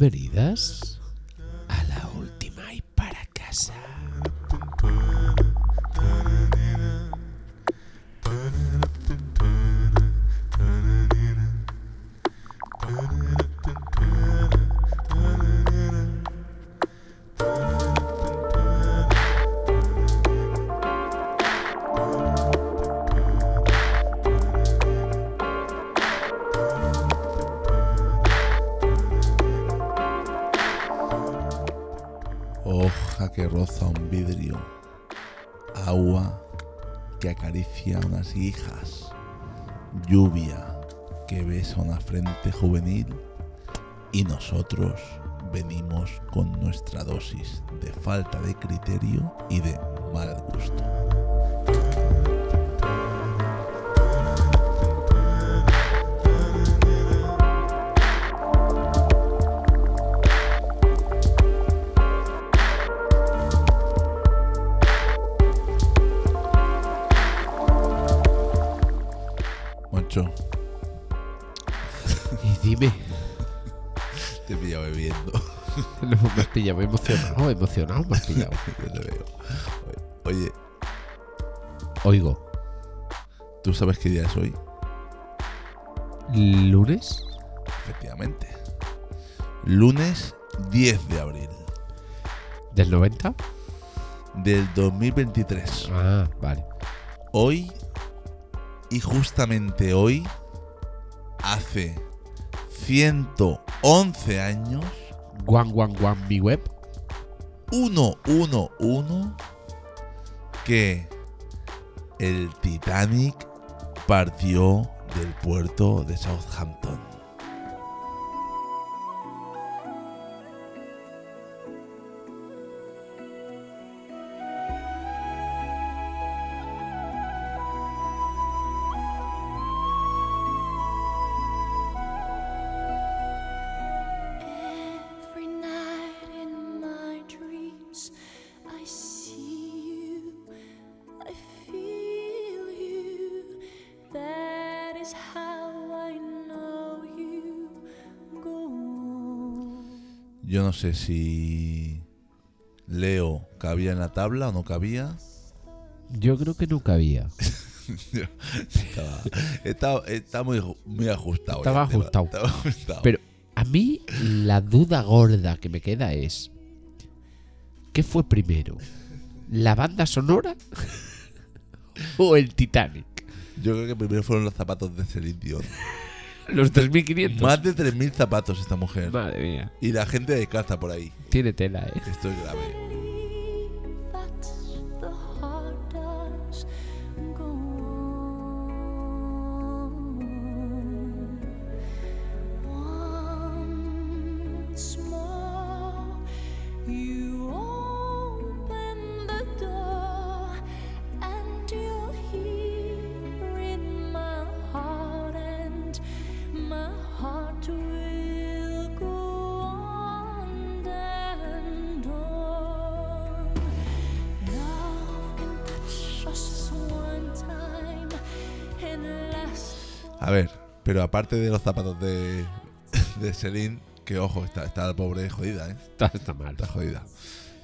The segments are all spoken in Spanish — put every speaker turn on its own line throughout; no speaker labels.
bienvenidas
frente juvenil. Y nosotros venimos con nuestra dosis de falta de criterio y de mal gusto. Pillado
emocionado, emocionado, me has pillado.
Yo te veo. Oye,
Oigo,
¿tú sabes qué día es hoy?
lunes
Efectivamente. Lunes 10 de abril
del 90.
del 2023.
Ah, vale.
Hoy y justamente hoy, hace 111 años,
Guan, guan, guan, mi web.
111, que el Titanic partió del puerto de Southampton. Sé si Leo cabía en la tabla o no cabía.
Yo creo que no cabía.
Estaba, muy, muy ajustado.
Estaba ajustado.
Estaba ajustado.
Pero a mí la duda gorda que me queda es: ¿qué fue primero? ¿La banda sonora o el Titanic?
Yo creo que primero fueron los zapatos de Celine Dion.
Los 3500.
Más de 3.000 zapatos esta mujer.
Madre mía.
Y la gente descalza por ahí.
Tiene tela, eh.
Esto es grave. A ver, pero aparte de los zapatos de, de Celine, que ojo, está, está la pobre jodida, ¿eh?
Está, está mal.
Está jodida.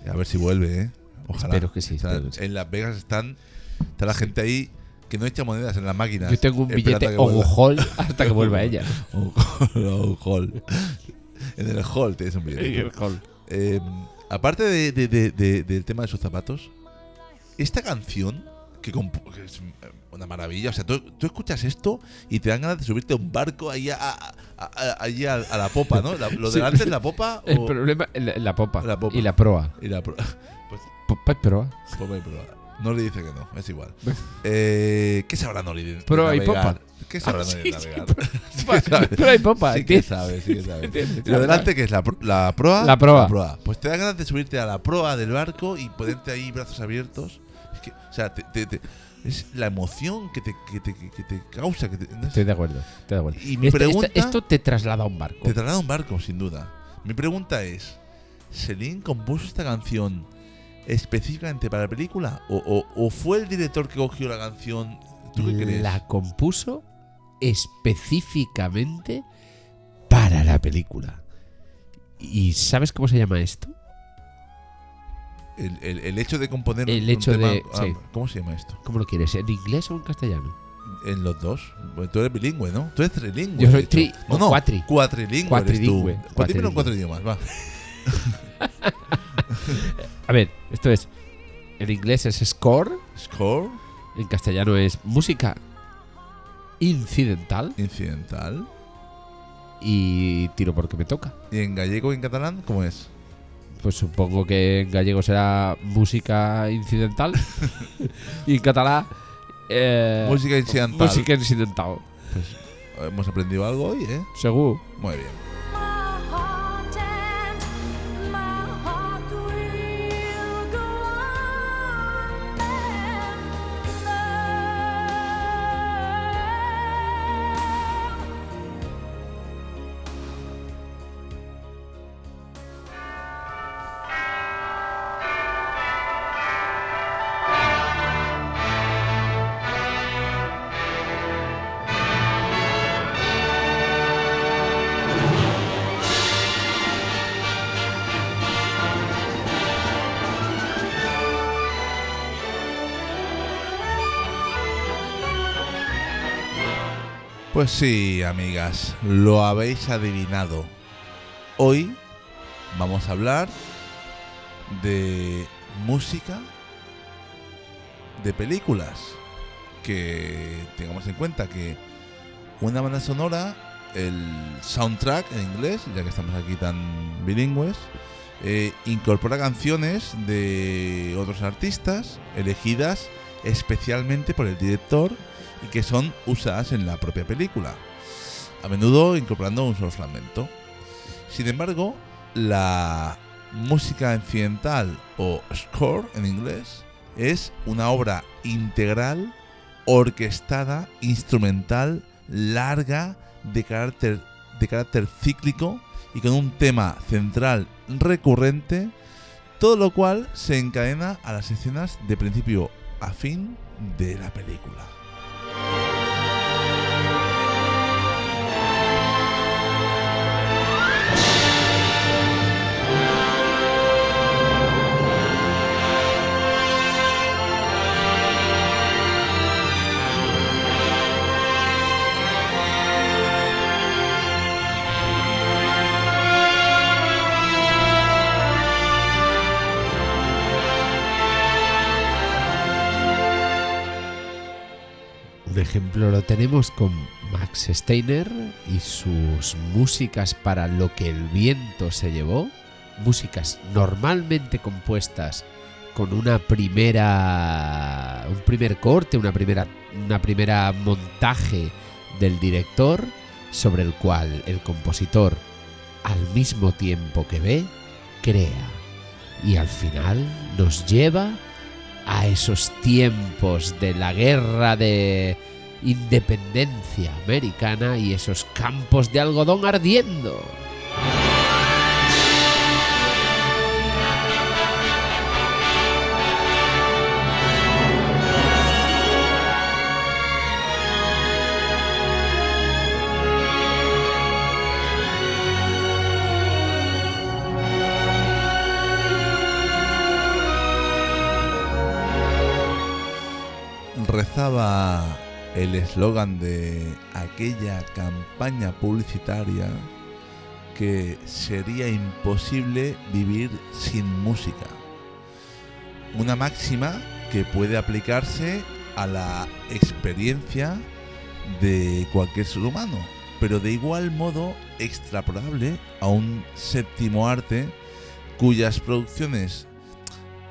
A ver si vuelve, ¿eh? Ojalá.
Espero que sí,
O sea,
espero que sí.
En Las Vegas están. Está la gente ahí que no echa monedas en las máquinas.
Yo tengo un billete
que
o
vuelva.
hall hasta que vuelva ella.
Un hall, un hall. En el hall tienes un billete.
hall.
Eh, aparte de- de- de- de- del tema de sus zapatos, esta canción, que, que es una maravilla, o sea, tú, tú escuchas esto y te dan ganas de subirte a un barco ahí a, a- a- allí a, a la popa, ¿no? La- lo
Sí.
delante es la popa
El
o
problema es la, la popa,
La popa.
y la proa.
y la
Popa y proa.
popa y proa. No le dice que no, es igual. Eh, ¿Qué sabrá Nori de, de
Proa y
navegar?
popa.
¿Qué sabrá
Ah,
Nori
sí,
de
sí,
navegar?
proa-
Sí que sabe.
Proa y popa.
Sí que sabe, sí que sabe. Y lo delante que es la, pro- la proa.
La proa.
Pues te da ganas de subirte a la proa del barco y ponerte ahí brazos abiertos. Es que, o sea, te- te- te- es la emoción que te, que te, que te causa. Que te, no
Estoy de acuerdo. Estoy de acuerdo.
Y mi
Este-
pregunta-
este- esto te traslada a un barco.
te traslada a un barco, sin duda. Mi pregunta es: ¿Celine compuso esta canción específicamente para la película? ¿O, o- o fue el director que cogió la canción? ¿Tú qué crees?
La compuso específicamente para la película. ¿Y sabes cómo se llama esto?
El, el- el hecho de componer
El
un
hecho
tema-
de-
ah,
sí.
¿Cómo se llama esto?
¿Cómo lo quieres? ¿En inglés o en castellano?
En los dos. Bueno, tú eres bilingüe, ¿no? Tú eres trilingüe.
Yo soy tri-
No, no.
cuatri.
Cuatrilingüe.
Cuatrilingüe,
Eres tú. Pues dímelo en
cuatrilingüe.
cuatro idiomas, va.
A ver, esto es. En inglés es score,
Score,
en castellano es música incidental
incidental.
y tiro porque me toca.
¿Y en gallego y en catalán cómo es?
Pues supongo que en gallego será música incidental y en catalán eh,
Música incidental.
música incidental.
Hemos aprendido algo hoy, ¿eh?
Seguro.
Muy bien. Pues sí, amigas, lo habéis adivinado. Hoy vamos a hablar de música de películas. Que tengamos en cuenta que una banda sonora, el soundtrack en inglés, ya que estamos aquí tan bilingües, eh, incorpora canciones de otros artistas elegidas especialmente por el director y que son usadas en la propia película, a menudo incorporando un solo fragmento. Sin embargo, la música incidental o score en inglés es una obra integral, orquestada, instrumental, larga, de carácter, de carácter cíclico y con un tema central recurrente, todo lo cual se encadena a las escenas de principio a fin de la película.
Ejemplo lo tenemos con Max Steiner y sus músicas para lo que el viento se llevó, músicas normalmente compuestas con una primera un primer corte, una primera una primera montaje del director sobre el cual el compositor al mismo tiempo que ve crea. Y al final nos lleva a esos tiempos de la guerra de independencia americana y esos campos de algodón ardiendo.
rezaba el eslogan de aquella campaña publicitaria que sería imposible vivir sin música. Una máxima que puede aplicarse a la experiencia de cualquier ser humano, pero de igual modo extrapolable a un séptimo arte cuyas producciones,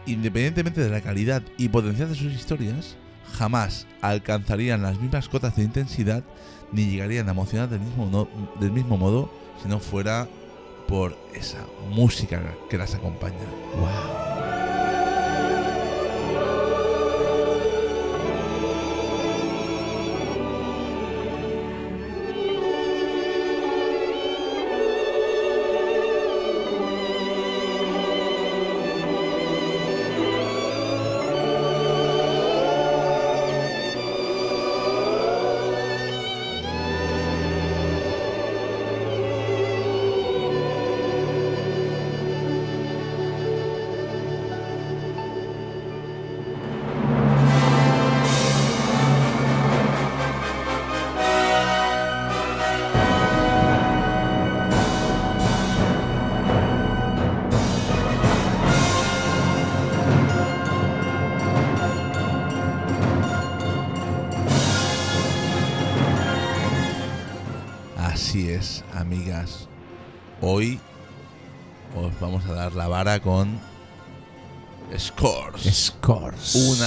independientemente de la calidad y potencial de sus historias, jamás alcanzarían las mismas cotas de intensidad ni llegarían a emocionar del mismo, del mismo modo si no fuera por esa música que las acompaña.
Wow.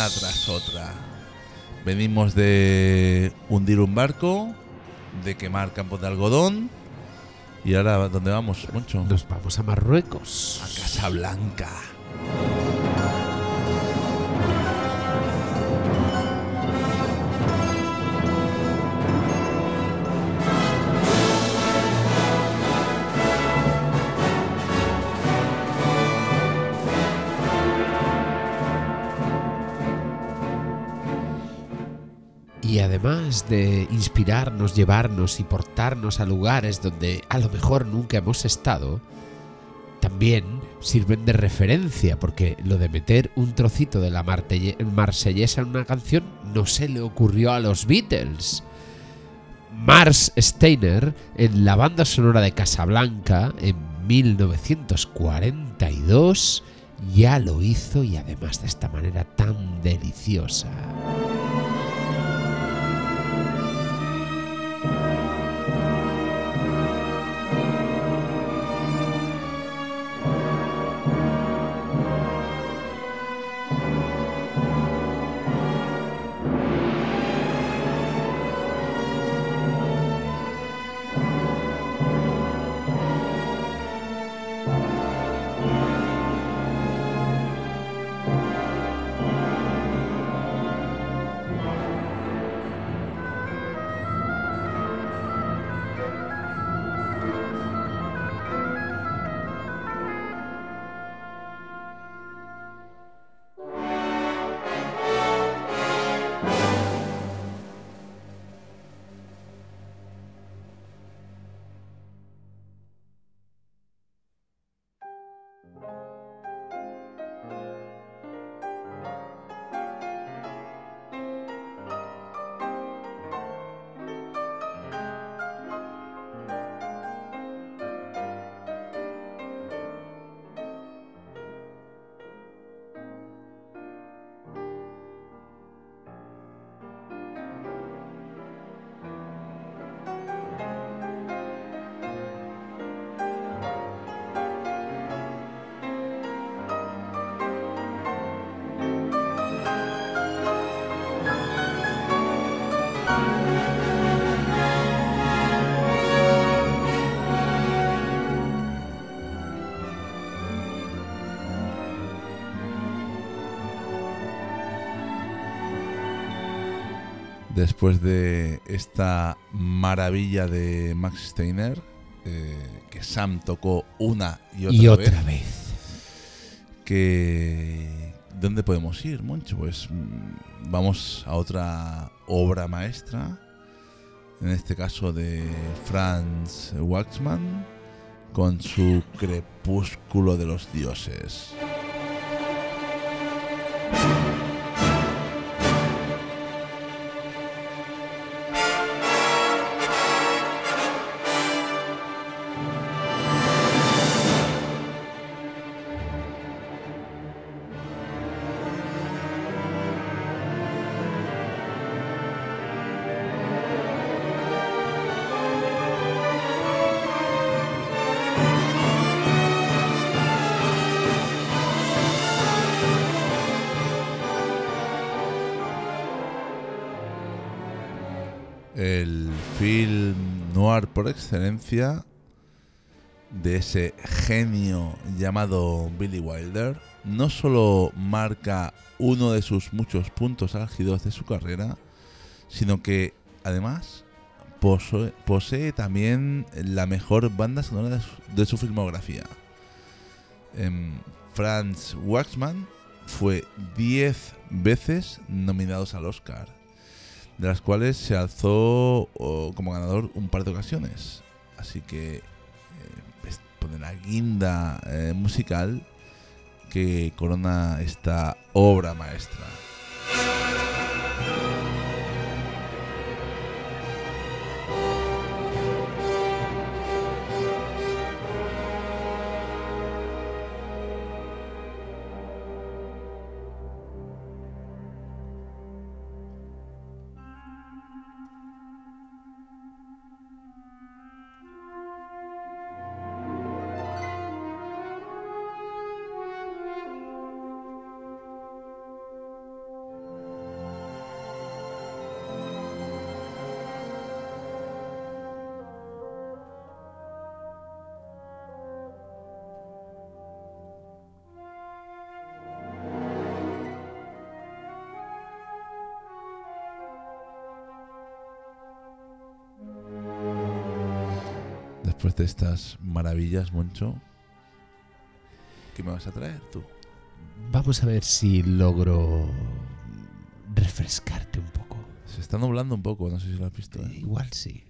Una tras otra. Venimos de hundir un barco, de quemar campos de algodón. Y ahora, ¿dónde vamos, Moncho?
Nos vamos a Marruecos.
A Casablanca.
Y además de inspirarnos, llevarnos y portarnos a lugares donde a lo mejor nunca hemos estado, también sirven de referencia, porque lo de meter un trocito de la marsellesa en una canción no se le ocurrió a los Beatles. Mars Steiner, en la banda sonora de Casablanca, en 1942, ya lo hizo y además de esta manera tan deliciosa.
Después de esta maravilla de Max Steiner, eh, que Sam tocó una y otra,
y
vez,
otra vez.
que ¿dónde podemos ir, Moncho? Pues mm, vamos a otra obra maestra, en este caso de Franz Waxman, con su Crepúsculo de los Dioses. Excelencia de ese genio llamado Billy Wilder, no solo marca uno de sus muchos puntos álgidos de su carrera, sino que además posee, también la mejor banda sonora de su, filmografía. Em, Franz Waxman fue 10 veces nominados al Oscar de las cuales se alzó como ganador un par de ocasiones. Así que eh, es pone la guinda eh, musical que corona esta obra maestra. De estas maravillas, Moncho, ¿qué me vas a traer tú?
Vamos a ver si logro refrescarte un poco.
Se está nublando un poco, no sé si lo has visto. ¿eh?
Igual sí.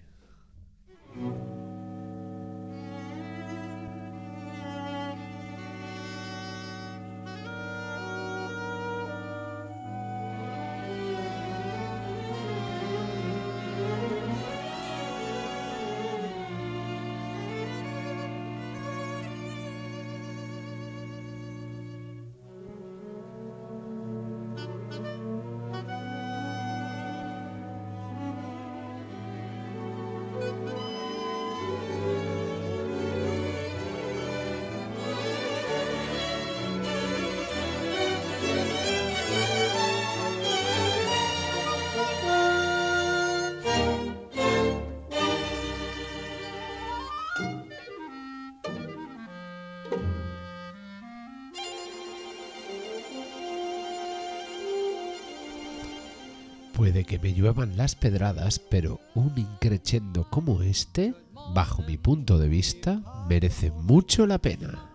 Que me lluevan las pedradas, pero un increchendo como este, bajo mi punto de vista, merece mucho la pena.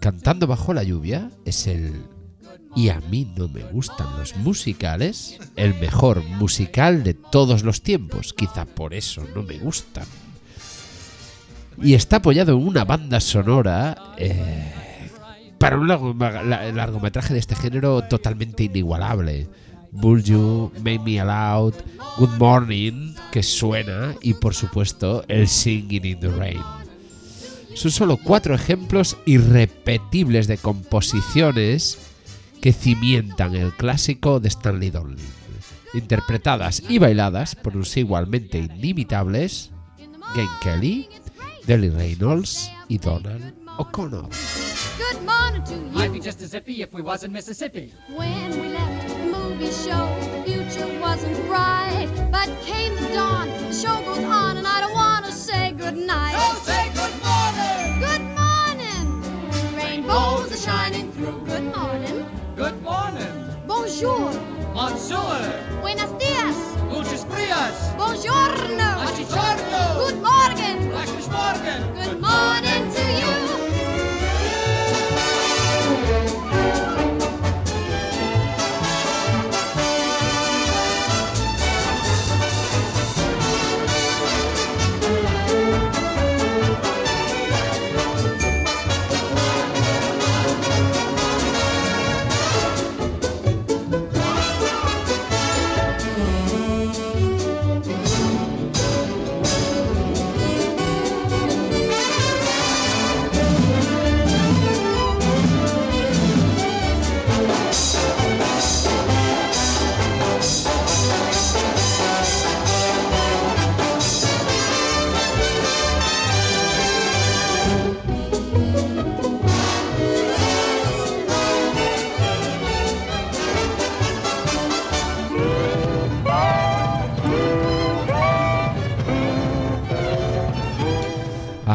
Cantando bajo la lluvia es el... Y a mí no me gustan los musicales, el mejor musical de todos los tiempos. Quizá por eso no me gustan. Y está apoyado en una banda sonora eh, para un largo- la- largometraje de este género totalmente inigualable. Bull You, Make Me Aloud, Good Morning, que suena, y por supuesto el Singing in the Rain. Son solo cuatro ejemplos irrepetibles de composiciones que cimientan el clásico de Stanley Donen, interpretadas y bailadas por los igualmente inimitables Gene Kelly, Delly Reynolds y Donald O'Connor.
Good morning to you.
I'd be just as zippy if we was in Mississippi.
When we left the show, the future wasn't bright. But came the dawn, the show goes on, and I don't want to say goodnight.
say good morning!
Good morning! Rainbows are shining through. Good morning.
Good morning!
Bonjour.
Monsieur!
Buenos dias.
Muchas frias!
Buongiorno.
Buongiorno.
Good morning. Good morning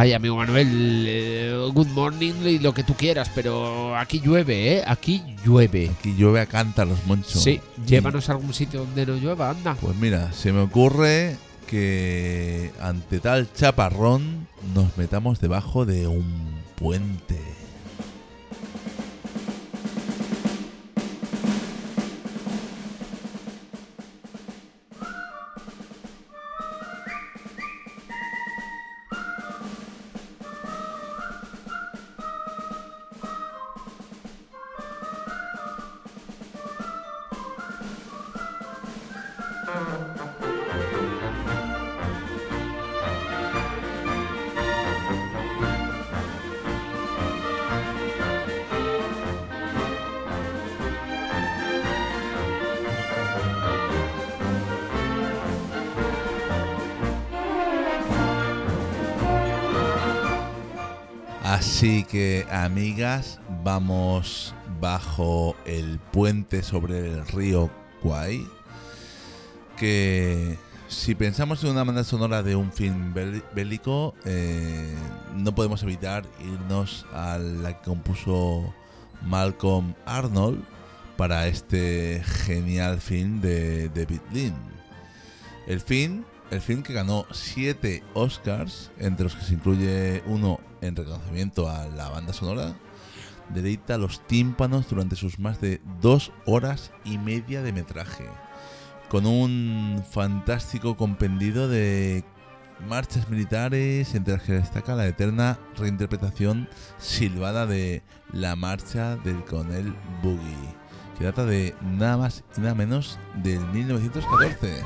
Ay, amigo Manuel, eh, good morning y lo que tú quieras, pero aquí llueve, ¿eh? Aquí llueve.
Aquí llueve a cántaros, Moncho.
Sí, llévanos a algún sitio donde no llueva, anda.
Pues mira, se me ocurre que ante tal chaparrón nos metamos debajo de un puente. Así que, amigas, vamos bajo el puente sobre el río Kwai. Que si pensamos en una banda sonora de un film bélico, eh, no podemos evitar irnos a la que compuso Malcolm Arnold para este genial film de David Lean. El film el film que ganó 7 Oscars, entre los que se incluye uno en reconocimiento a la banda sonora, deleita los tímpanos durante sus más de dos horas y media de metraje, con un fantástico compendio de marchas militares, entre las que destaca la eterna reinterpretación silbada de la marcha del coronel Boogie, que data de nada más y nada menos del 1914.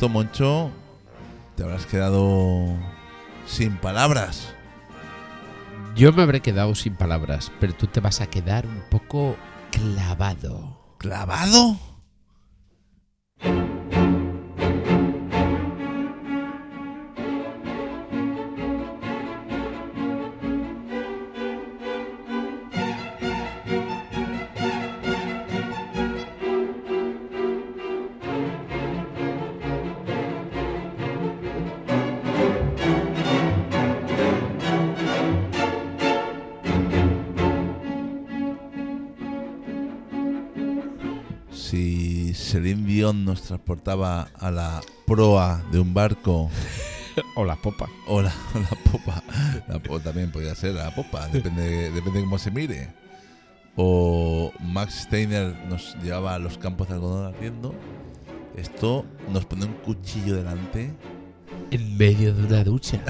Esto, Moncho, te habrás quedado sin palabras.
Yo me habré quedado sin palabras, pero tú te vas a quedar un poco clavado.
¿Clavado? Transportaba a la proa de un barco
O la popa.
o la, o la popa, la popa también podría ser la popa, depende, depende de cómo se mire. O Max Steiner nos llevaba a los campos de algodón ardiendo. Esto nos pone un cuchillo delante
En medio de una ducha.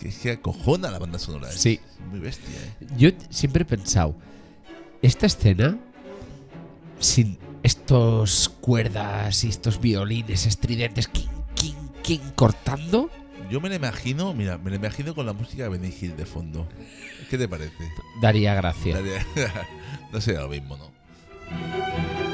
que es que acojona la banda sonora.
Sí.
es muy bestia, ¿eh?
Yo siempre he pensado, esta escena, sin estos cuerdas y estos violines estridentes, king, king, king, cortando,
Yo me la imagino, mira, me la imagino con la música de Benny Hill de fondo. ¿Qué te parece?
daría gracia.
Daría- no sería lo mismo, ¿no?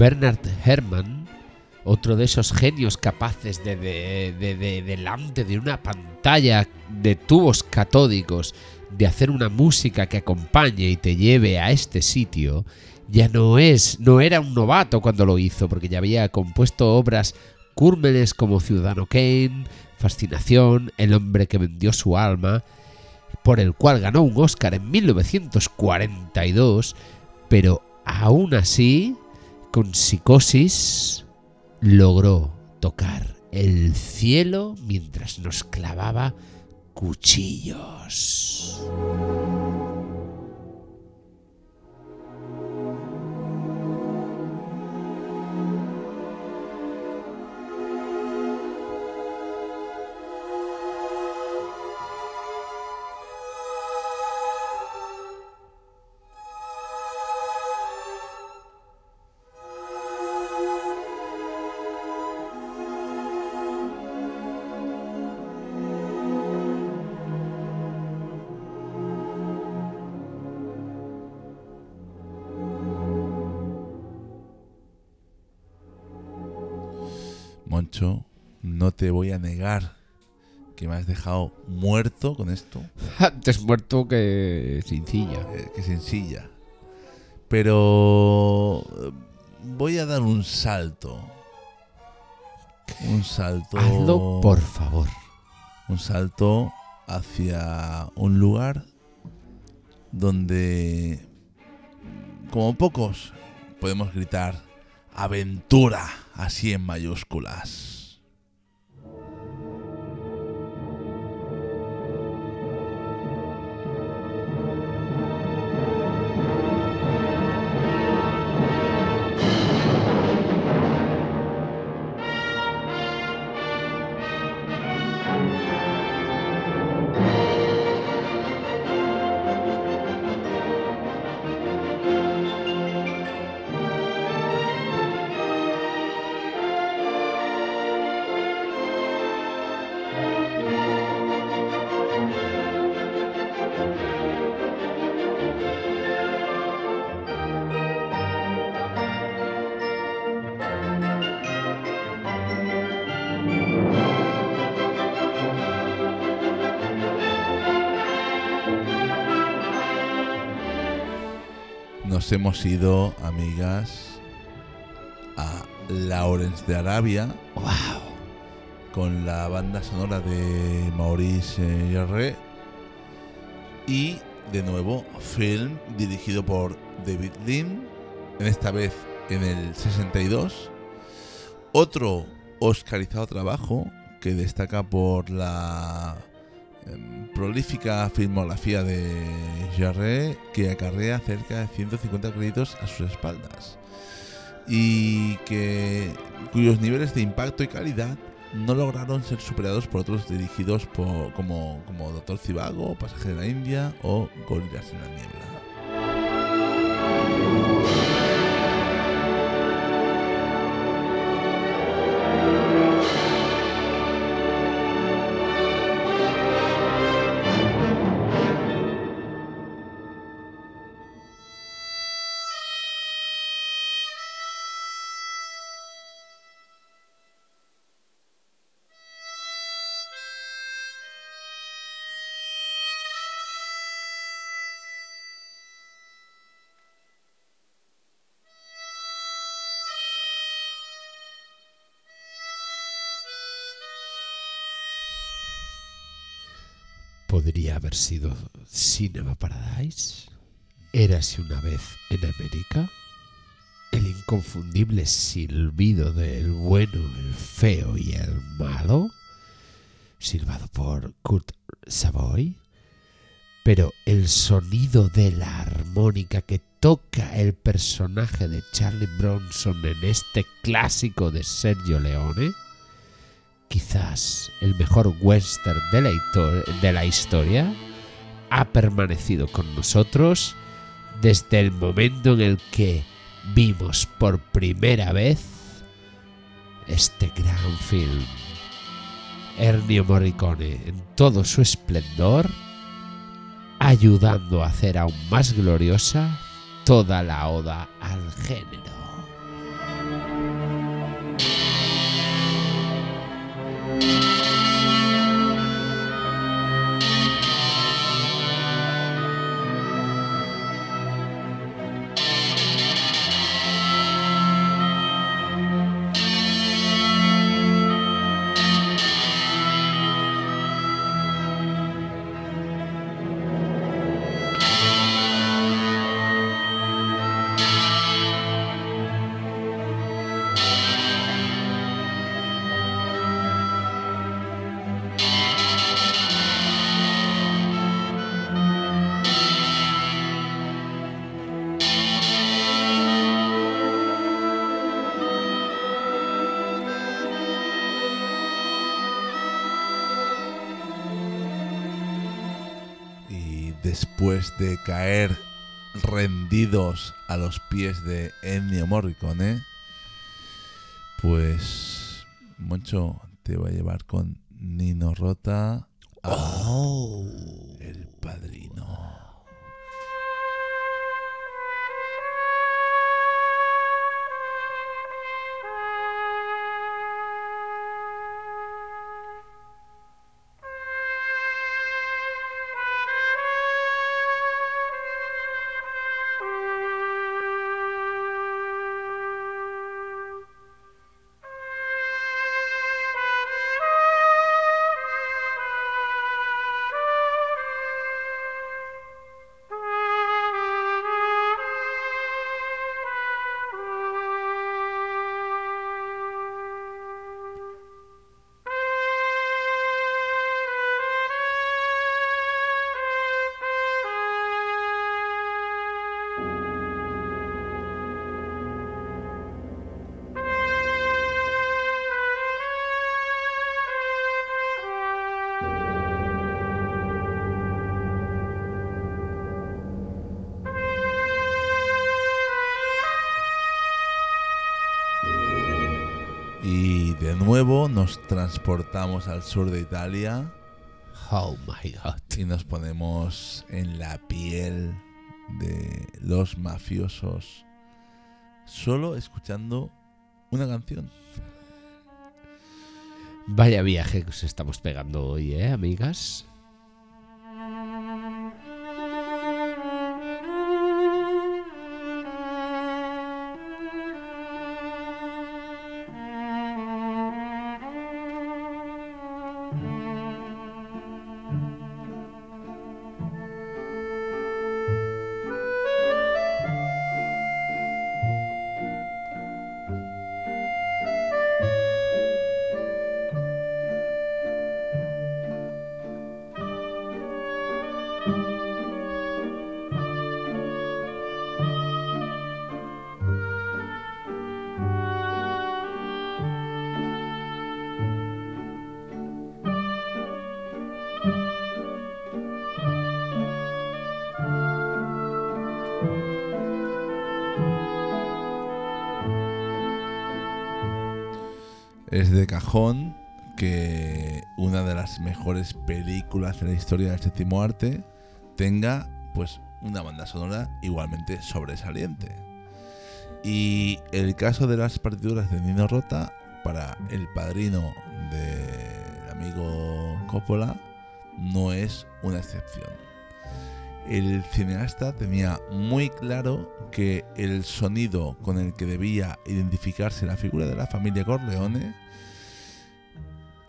Bernard Herrmann, otro de esos genios capaces de, de- de- de- delante de una pantalla de tubos catódicos, de hacer una música que acompañe y te lleve a este sitio, ya no es, no era un novato cuando lo hizo, porque ya había compuesto obras cúrmenes como Ciudadano Kane, Fascinación, El hombre que vendió su alma, por el cual ganó un Oscar en 1942, pero aún así, con psicosis, logró tocar el cielo mientras nos clavaba cuchillos.
Te voy a negar que me has dejado muerto con esto.
Antes muerto que sencilla.
eh, que sencilla. Pero voy a dar un salto. Un salto.
Hazlo, por favor.
Un salto hacia un lugar donde, como pocos, podemos gritar aventura así en mayúsculas. Hemos ido, amigas, a Lawrence de Arabia
¡Wow!
con la banda sonora de Maurice Jarre y de nuevo film dirigido por David Lean, en esta vez en el 62. Otro oscarizado trabajo que destaca por la em, prolífica filmografía de Jarre que acarrea cerca de 150 créditos a sus espaldas y que cuyos niveles de impacto y calidad no lograron ser superados por otros dirigidos por- como, como Doctor Cibago, Pasaje de la India o Gorilas en la Niebla.
Podría haber sido Cinema Paradise. Érase una vez en América. El inconfundible silbido del bueno, el feo y el malo. Silbado por Kurt Savoy. Pero el sonido de la armónica que toca el personaje de Charlie Bronson en este clásico de Sergio Leone quizás el mejor western de la, historia, ha permanecido con nosotros desde el momento en el que vimos por primera vez este gran film. Ennio Morricone en todo su esplendor, ayudando a hacer aún más gloriosa toda la oda al género.
Después de caer rendidos a los pies de Ennio Morricone, pues Moncho te va a llevar con Nino Rota
Oh.
Nos transportamos al sur de Italia
Oh my god.
y nos ponemos en la piel de los mafiosos solo escuchando una canción.
Vaya viaje que os estamos pegando hoy, ¿eh, amigas?
Mejores películas de la historia del séptimo arte tenga pues una banda sonora igualmente sobresaliente. Y el caso de las partituras de Nino Rota para el padrino del amigo Coppola no es una excepción. El cineasta tenía muy claro que el sonido con el que debía identificarse la figura de la familia Corleone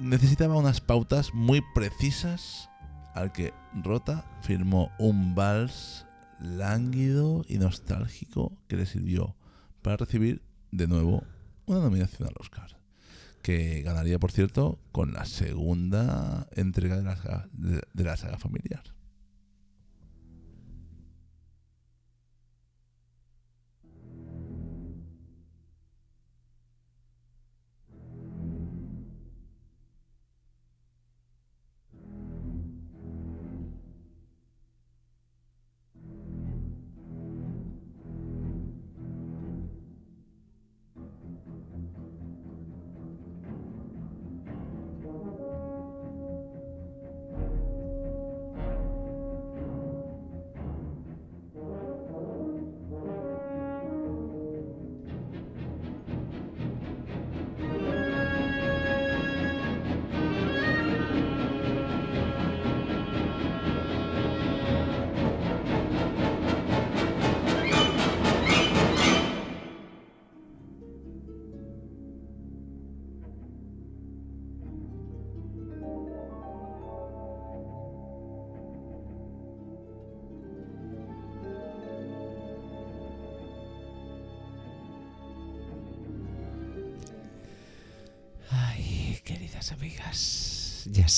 necesitaba unas pautas muy precisas al que Rota firmó un vals lánguido y nostálgico que le sirvió para recibir de nuevo una nominación al Oscar, que ganaría, por cierto, con la segunda entrega de la saga, de- de la saga familiar.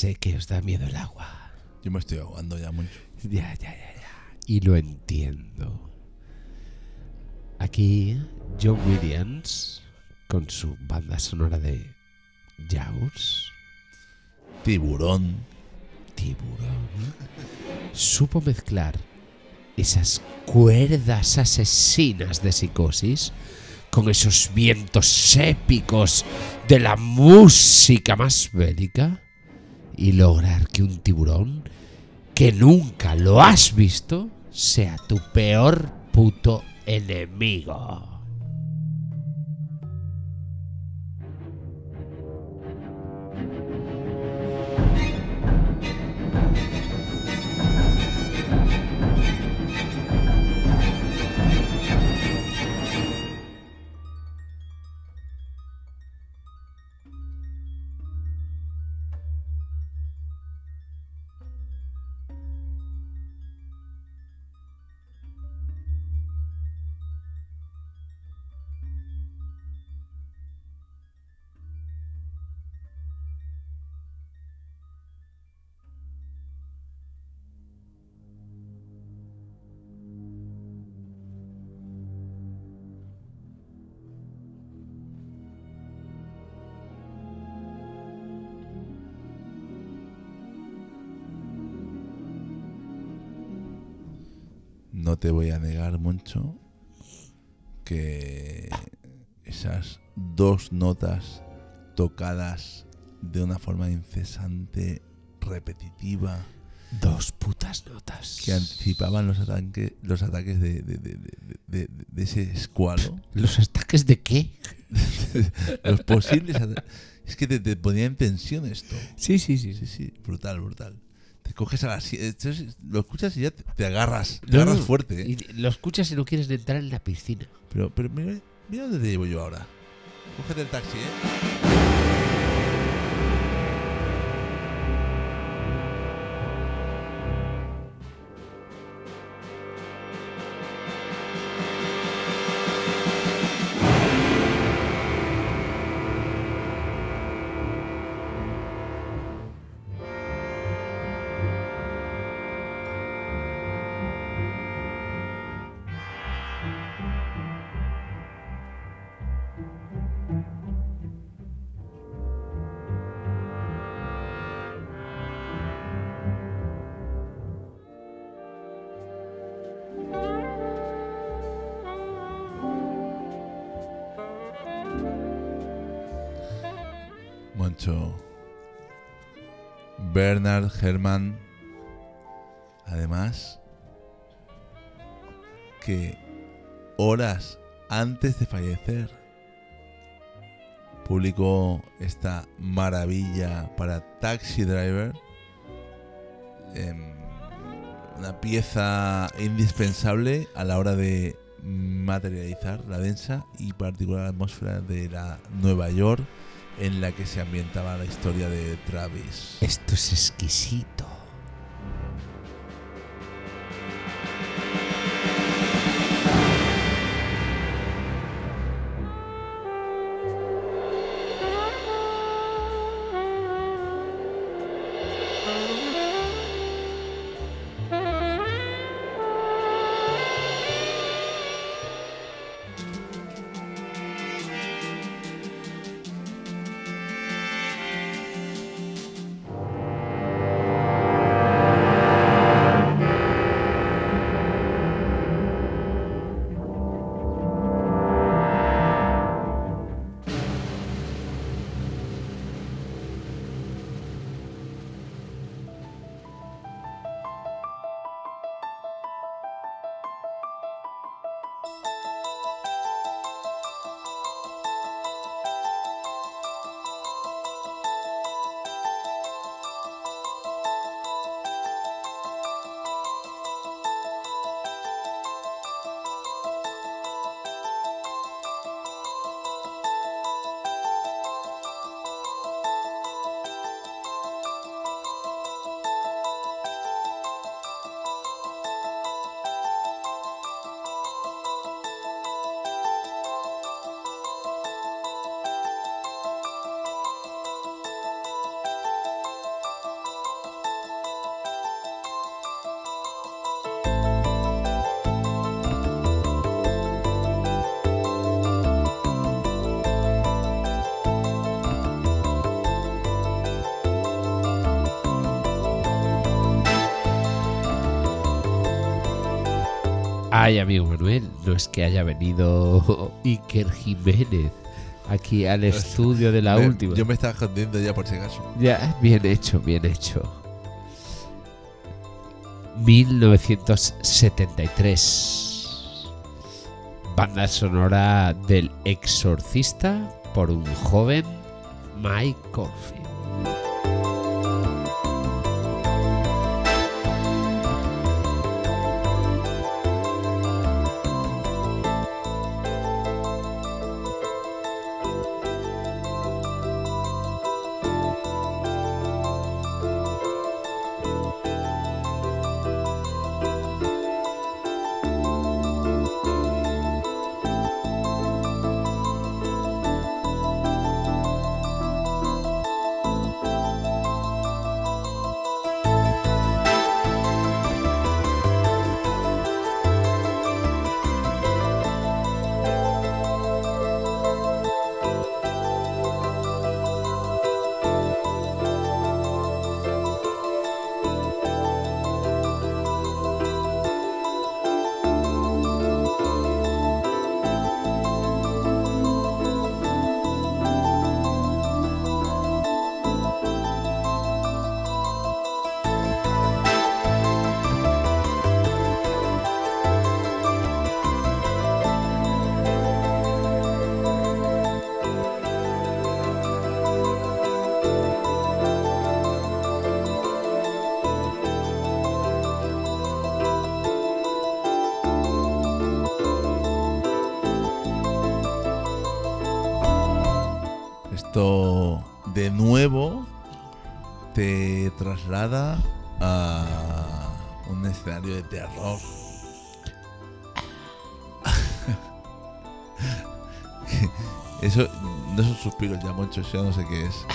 Sé que os da miedo el agua.
Yo me estoy ahogando ya mucho.
Ya, ya, ya, ya. Y lo entiendo. Aquí, John Williams, con su banda sonora de Jaws,
Tiburón.
Tiburón, supo mezclar esas cuerdas asesinas de psicosis con esos vientos épicos de la música más bélica y lograr que un tiburón que nunca lo has visto sea tu peor puto enemigo.
Notas tocadas de una forma incesante, repetitiva,
Dos putas notas.
que anticipaban los, ataques los ataques de, de- de- de- ese escualo.
¿Los ataques de qué?
los posibles Es que te, te ponía en tensión esto.
Sí, sí, sí.
Sí, sí, brutal, brutal. Te coges a la sie- entonces Lo escuchas y ya te, te agarras. Te
No,
agarras fuerte. ¿eh?
y lo escuchas y no quieres entrar en la piscina.
Pero, pero mira, mira dónde te llevo yo ahora. Cógete el taxi, ¿eh? Bernard Herrmann. Además, que horas antes de fallecer publicó esta maravilla para Taxi Driver. em, una pieza indispensable a la hora de materializar la densa y particular atmósfera de la Nueva York en la que se ambientaba la historia de Travis.
Esto es exquisito. Ay, amigo Manuel, no es que haya venido Iker Jiménez aquí al estudio de la
Me-
última.
Yo me estaba escondiendo ya por si acaso.
Ya, bien hecho, bien hecho. 1973. Banda sonora del exorcista por un joven Mike Corfield.
Esto de nuevo te traslada a un escenario de terror. Eso no son suspiros ya muchos, ya no sé qué es.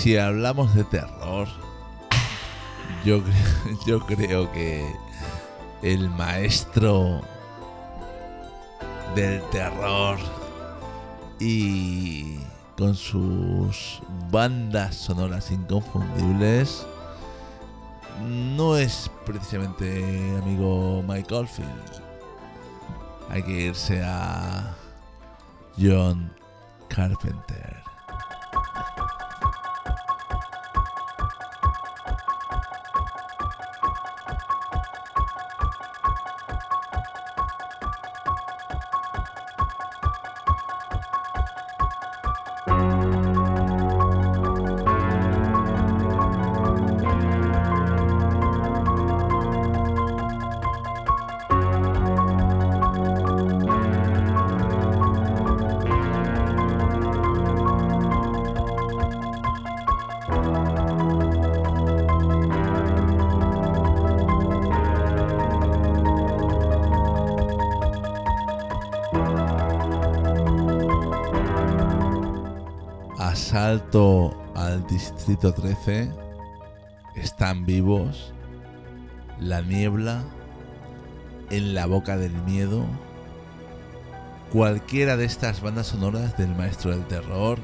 Si hablamos de terror, yo, yo creo que el maestro del terror y con sus bandas sonoras inconfundibles no es precisamente amigo Mike Oldfield. Hay que irse a John Carpenter. Distrito 13. Están vivos. La niebla. En la boca del miedo. Cualquiera de estas bandas sonoras del maestro del terror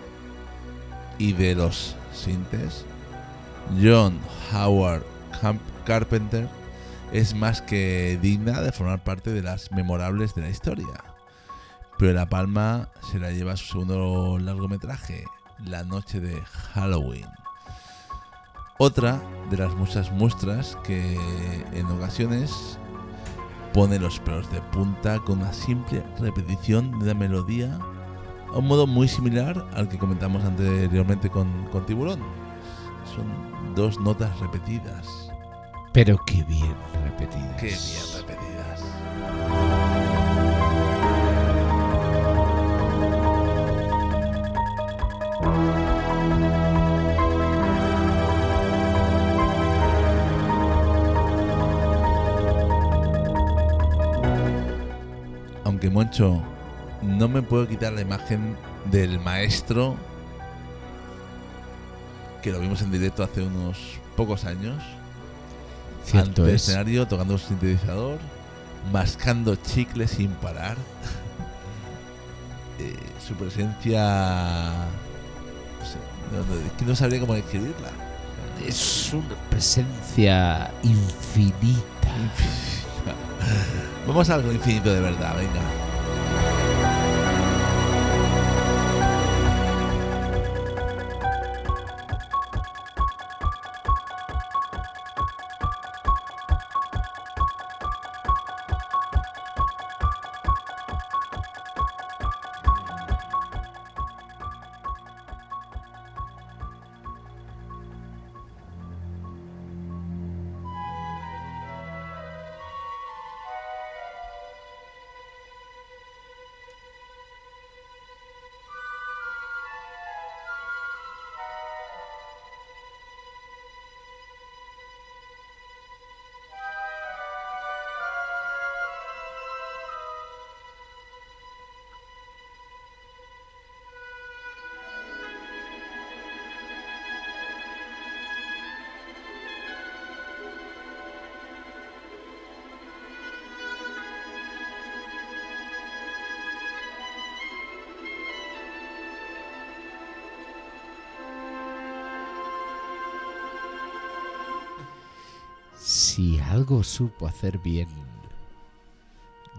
y de los sintes, John Howard Carpenter es más que digna de formar parte de las memorables de la historia. Pero la palma se la lleva su segundo largometraje, La Noche de Halloween. Otra de las muchas muestras que en ocasiones pone los pelos de punta con una simple repetición de una melodía a un modo muy similar al que comentamos anteriormente con, con Tiburón. Son dos notas repetidas.
Pero qué bien repetidas.
Qué bien repetidas. No me puedo quitar la imagen del maestro que lo vimos en directo hace unos pocos años
Cierto
ante el
es.
escenario tocando un sintetizador, mascando chicle sin parar. Eh, su presencia. No, sé, no, no, es que no sabría cómo describirla.
Es una presencia infinita.
Vamos a algo infinito de verdad, venga.
Si algo supo hacer bien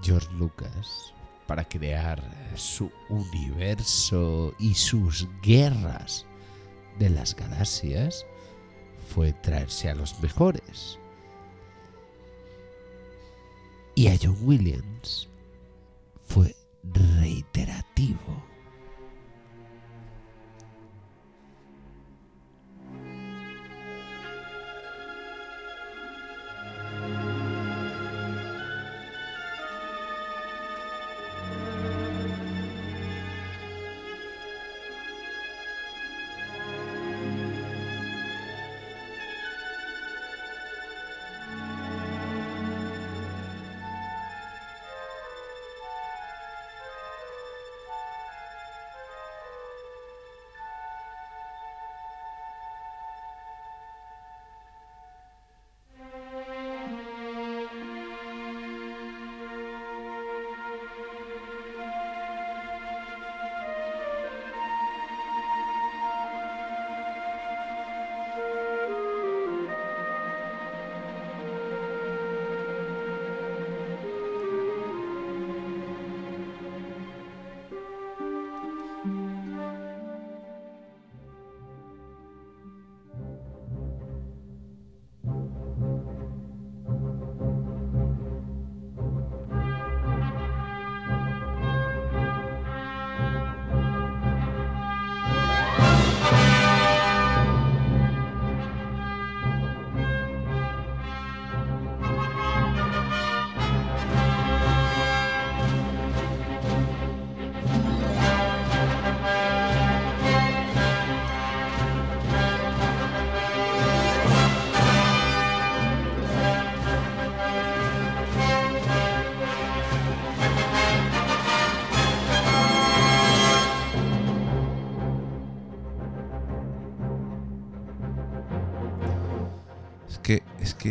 George Lucas para crear su universo y sus guerras de las galaxias fue traerse a los mejores. Y a John Williams fue reiterativo.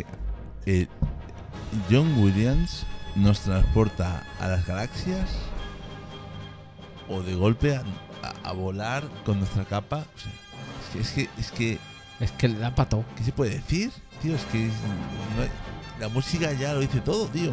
Que, eh, John Williams nos transporta a las galaxias o de golpe a, a- a volar con nuestra capa. O sea, es que, es que, es que,
Es que le da pato.
¿qué se puede decir? Tío, es que es- no hay- la música ya lo dice todo, tío.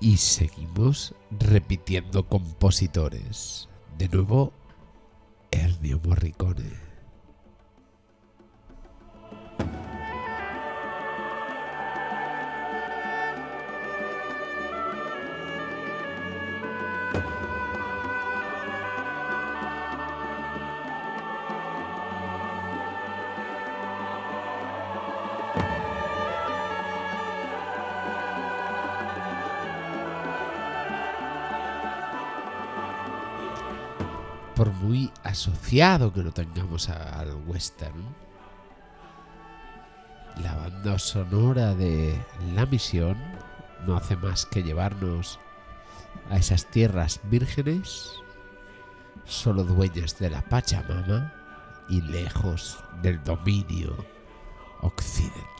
Y seguimos repitiendo compositores. De nuevo, Ennio Morricone. Que lo tengamos al western, la banda sonora de La Misión no hace más que llevarnos a esas tierras vírgenes, solo dueñas de la Pachamama y lejos del dominio occidental.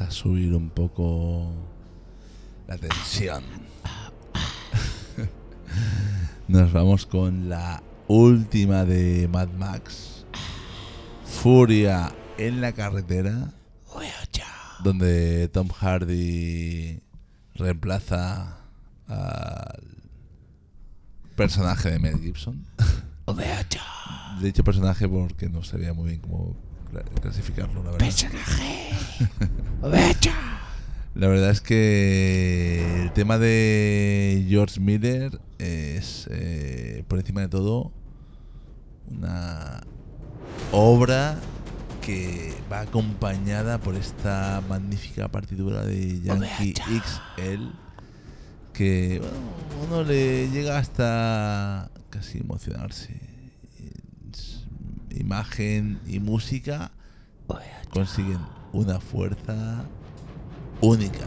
A subir un poco la tensión. Nos vamos con la última de Mad Max. Furia en la carretera. Donde Tom Hardy reemplaza al personaje de Mel Gibson. De hecho personaje porque no sabía muy bien cómo clasificarlo, la verdad. La verdad es que el tema de George Miller es, eh, por encima de todo, una obra que va acompañada por esta magnífica partitura de Yankee XL que bueno, uno le llega hasta casi emocionarse. Imagen y música consiguen una fuerza única.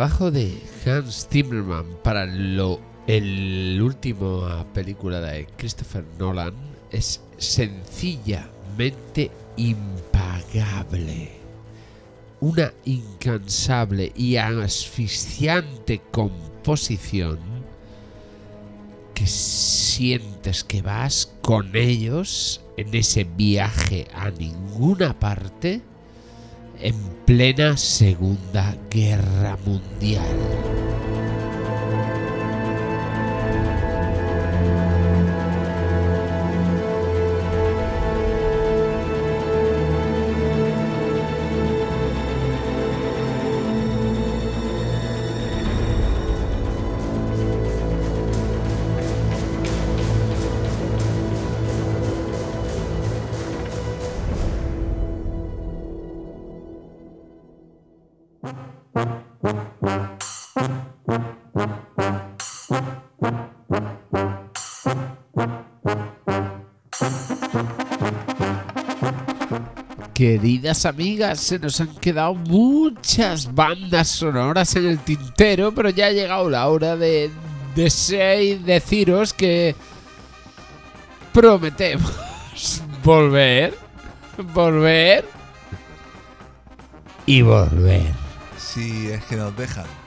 Trabajo de Hans Zimmerman para lo, el última película de Christopher Nolan es sencillamente impagable. Una incansable y asfixiante composición que sientes que vas con ellos en ese viaje a ninguna parte en plena Segunda Guerra Mundial. Queridas amigas, se nos han quedado muchas bandas sonoras en el tintero, pero ya ha llegado la hora de y deciros que prometemos volver, volver y volver.
Si es que nos dejan.